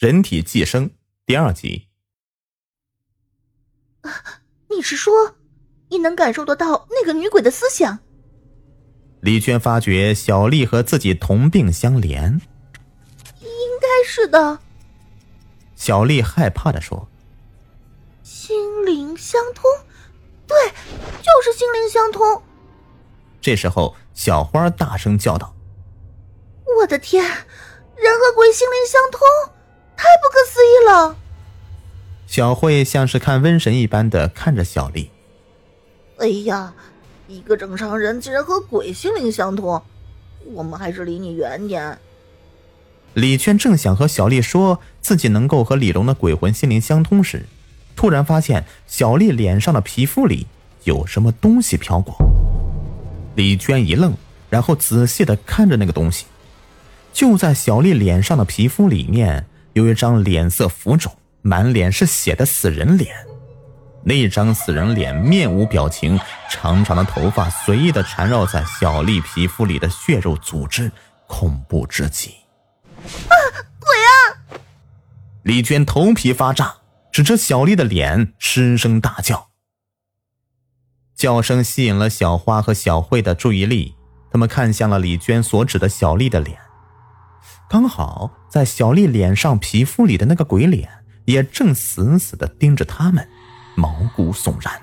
人体寄生第二集。你是说，你能感受得到那个女鬼的思想？李娟发觉小丽和自己同病相怜，应该是的。小丽害怕的说：“心灵相通，对，就是心灵相通。”这时候，小花大声叫道：“我的天，人和鬼心灵相通，太不可思议了！”小慧像是看瘟神一般的看着小丽。哎呀，一个正常人竟然和鬼心灵相通，我们还是离你远点。李娟正想和小丽说自己能够和李龙的鬼魂心灵相通时，突然发现小丽脸上的皮肤里有什么东西飘过。李娟一愣，然后仔细的看着那个东西，就在小丽脸上的皮肤里面有一张脸色浮肿。满脸是血的死人脸，那张死人脸面无表情，长长的头发随意的缠绕在小丽皮肤里的血肉组织，恐怖至极。啊，鬼啊！李娟头皮发炸，指着小丽的脸失声大叫。叫声吸引了小花和小慧的注意力，他们看向了李娟所指的小丽的脸，刚好在小丽脸上皮肤里的那个鬼脸。也正死死的盯着他们，毛骨悚然。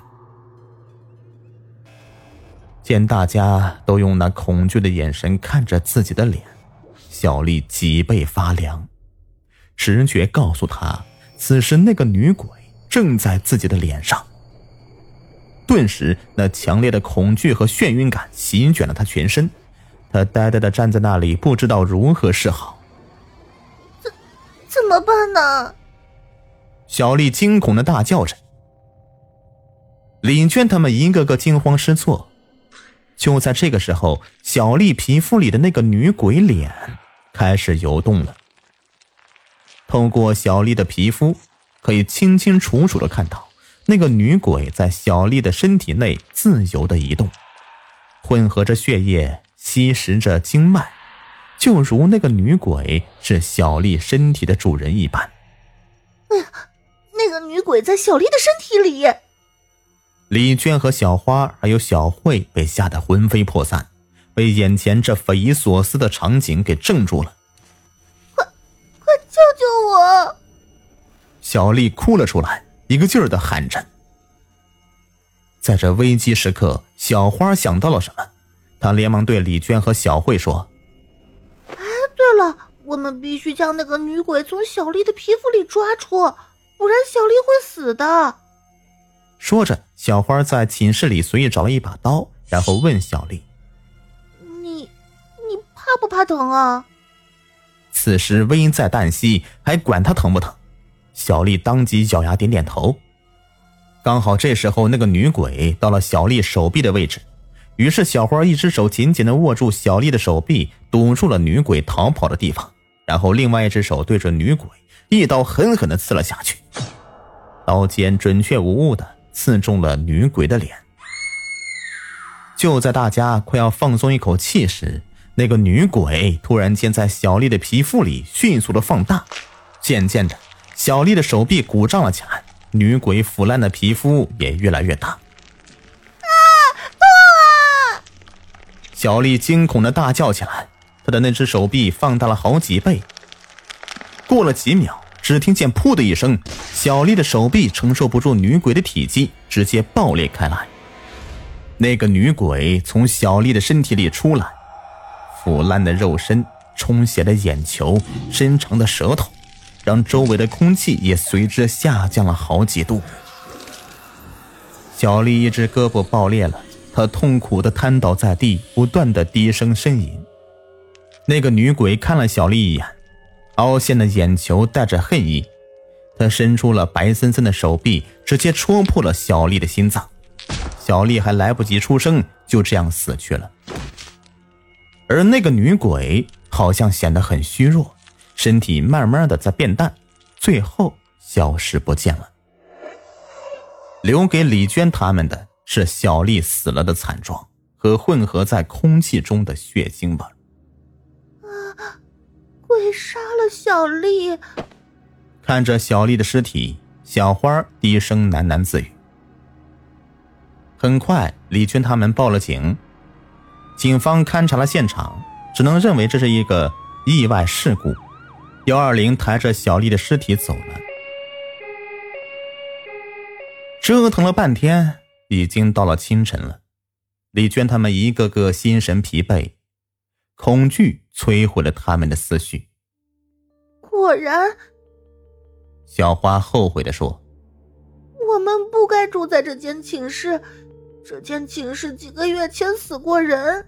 见大家都用那恐惧的眼神看着自己的脸，小丽脊背发凉，直觉告诉她，此时那个女鬼正在自己的脸上。顿时，那强烈的恐惧和眩晕感席卷了她全身，她呆呆的站在那里，不知道如何是好。怎么办呢？小丽惊恐的大叫着，李娟他们一个个惊慌失措。就在这个时候，小丽皮肤里的那个女鬼脸开始游动了。透过小丽的皮肤，可以清清楚楚的看到那个女鬼在小丽的身体内自由的移动，混合着血液，吸食着经脉，就如那个女鬼是小丽身体的主人一般。哎呀！那个女鬼在小丽的身体里。李娟和小花还有小慧被吓得魂飞魄散，被眼前这匪夷所思的场景给镇住了。快，快救救我！小丽哭了出来，一个劲儿的喊着。在这危机时刻，小花想到了什么，她连忙对李娟和小慧说：“哎，对了，我们必须将那个女鬼从小丽的皮肤里抓出。”不然小丽会死的。说着，小花在寝室里随意找了一把刀，然后问小丽：“你，你怕不怕疼啊？”此时危在旦夕，还管他疼不疼？小丽当即咬牙点点头。刚好这时候，那个女鬼到了小丽手臂的位置，于是小花一只手紧紧的握住小丽的手臂，堵住了女鬼逃跑的地方，然后另外一只手对着女鬼。一刀狠狠的刺了下去，刀尖准确无误的刺中了女鬼的脸。就在大家快要放松一口气时，那个女鬼突然间在小丽的皮肤里迅速的放大，渐渐的，小丽的手臂鼓胀了起来，女鬼腐烂的皮肤也越来越大。啊！痛啊！小丽惊恐的大叫起来，她的那只手臂放大了好几倍。过了几秒，只听见“噗”的一声，小丽的手臂承受不住女鬼的体积，直接爆裂开来。那个女鬼从小丽的身体里出来，腐烂的肉身、充血的眼球、伸长的舌头，让周围的空气也随之下降了好几度。小丽一只胳膊爆裂了，他痛苦的瘫倒在地，不断的低声呻吟。那个女鬼看了小丽一眼。凹陷的眼球带着恨意，她伸出了白森森的手臂，直接戳破了小丽的心脏。小丽还来不及出声，就这样死去了。而那个女鬼好像显得很虚弱，身体慢慢的在变淡，最后消失不见了。留给李娟他们的是小丽死了的惨状和混合在空气中的血腥味。啊鬼杀了小丽，看着小丽的尸体，小花低声喃喃自语。很快，李军他们报了警，警方勘察了现场，只能认为这是一个意外事故。幺二零抬着小丽的尸体走了。折腾了半天，已经到了清晨了。李娟他们一个个心神疲惫，恐惧摧毁了他们的思绪。果然，小花后悔的说：“我们不该住在这间寝室。这间寝室几个月前死过人。”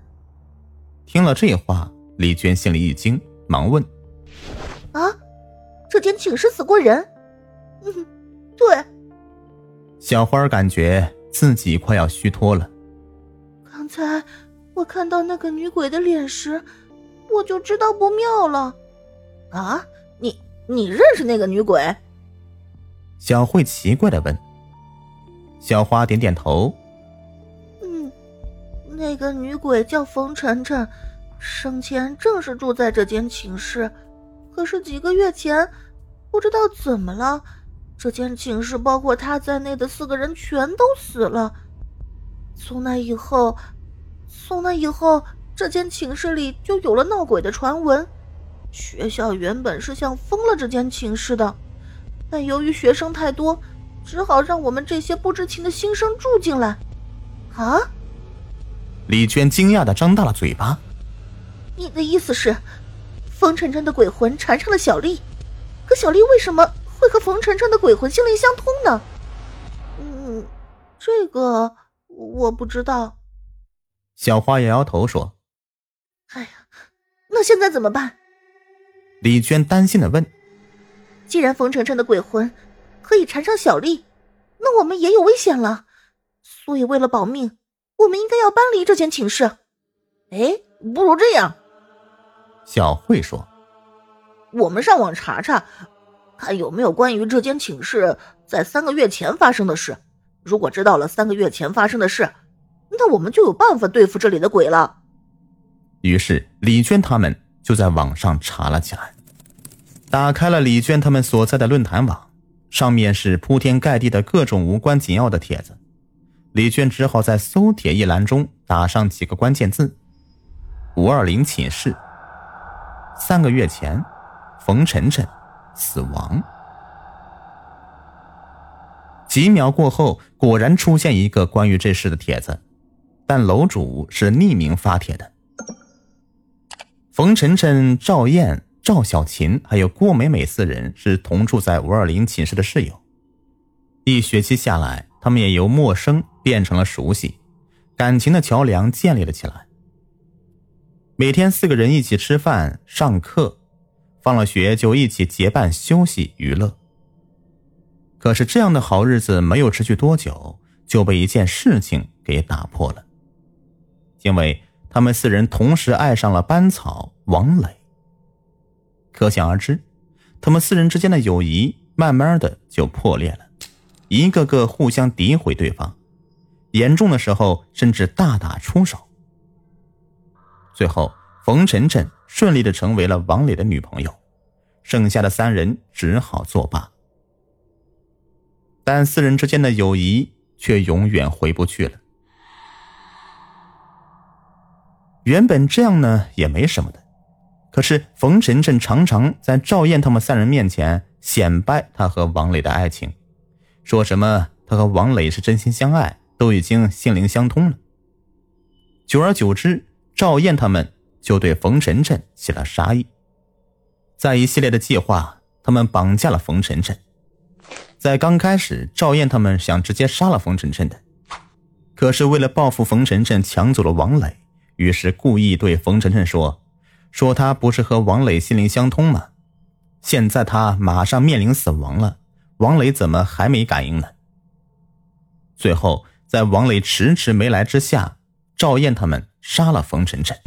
听了这话，李娟心里一惊，忙问：“啊，这间寝室死过人？”“嗯，对。”小花感觉自己快要虚脱了。刚才我看到那个女鬼的脸时，我就知道不妙了。啊，你你认识那个女鬼？小慧奇怪的问。小花点点头。嗯，那个女鬼叫冯晨晨，生前正是住在这间寝室，可是几个月前，不知道怎么了。这间寝室包括他在内的四个人全都死了。从那以后，从那以后，这间寝室里就有了闹鬼的传闻。学校原本是想封了这间寝室的，但由于学生太多，只好让我们这些不知情的新生住进来。啊！李娟惊讶的张大了嘴巴。你的意思是，风尘尘的鬼魂缠上了小丽？可小丽为什么？会和冯晨晨的鬼魂心灵相通呢？嗯，这个我不知道。小花摇摇头说：“哎呀，那现在怎么办？”李娟担心的问：“既然冯晨晨的鬼魂可以缠上小丽，那我们也有危险了。所以为了保命，我们应该要搬离这间寝室。哎，不如这样。”小慧说：“我们上网查查。”看有没有关于这间寝室在三个月前发生的事。如果知道了三个月前发生的事，那我们就有办法对付这里的鬼了。于是李娟他们就在网上查了起来，打开了李娟他们所在的论坛网，上面是铺天盖地的各种无关紧要的帖子。李娟只好在搜帖一栏中打上几个关键字：“五二零寝室，三个月前，冯晨晨。”死亡。几秒过后，果然出现一个关于这事的帖子，但楼主是匿名发帖的。冯晨晨、赵燕、赵小琴还有郭美美四人是同住在五二零寝室的室友。一学期下来，他们也由陌生变成了熟悉，感情的桥梁建立了起来。每天四个人一起吃饭、上课。放了学就一起结伴休息娱乐。可是这样的好日子没有持续多久，就被一件事情给打破了。因为他们四人同时爱上了班草王磊。可想而知，他们四人之间的友谊慢慢的就破裂了，一个个互相诋毁对方，严重的时候甚至大打出手。最后，冯晨晨。顺利的成为了王磊的女朋友，剩下的三人只好作罢。但四人之间的友谊却永远回不去了。原本这样呢也没什么的，可是冯晨晨常常在赵燕他们三人面前显摆他和王磊的爱情，说什么他和王磊是真心相爱，都已经心灵相通了。久而久之，赵燕他们。就对冯晨晨起了杀意，在一系列的计划，他们绑架了冯晨晨。在刚开始，赵燕他们想直接杀了冯晨晨的，可是为了报复冯晨晨抢走了王磊，于是故意对冯晨晨说：“说他不是和王磊心灵相通吗？现在他马上面临死亡了，王磊怎么还没感应呢？”最后，在王磊迟迟没来之下，赵燕他们杀了冯晨晨。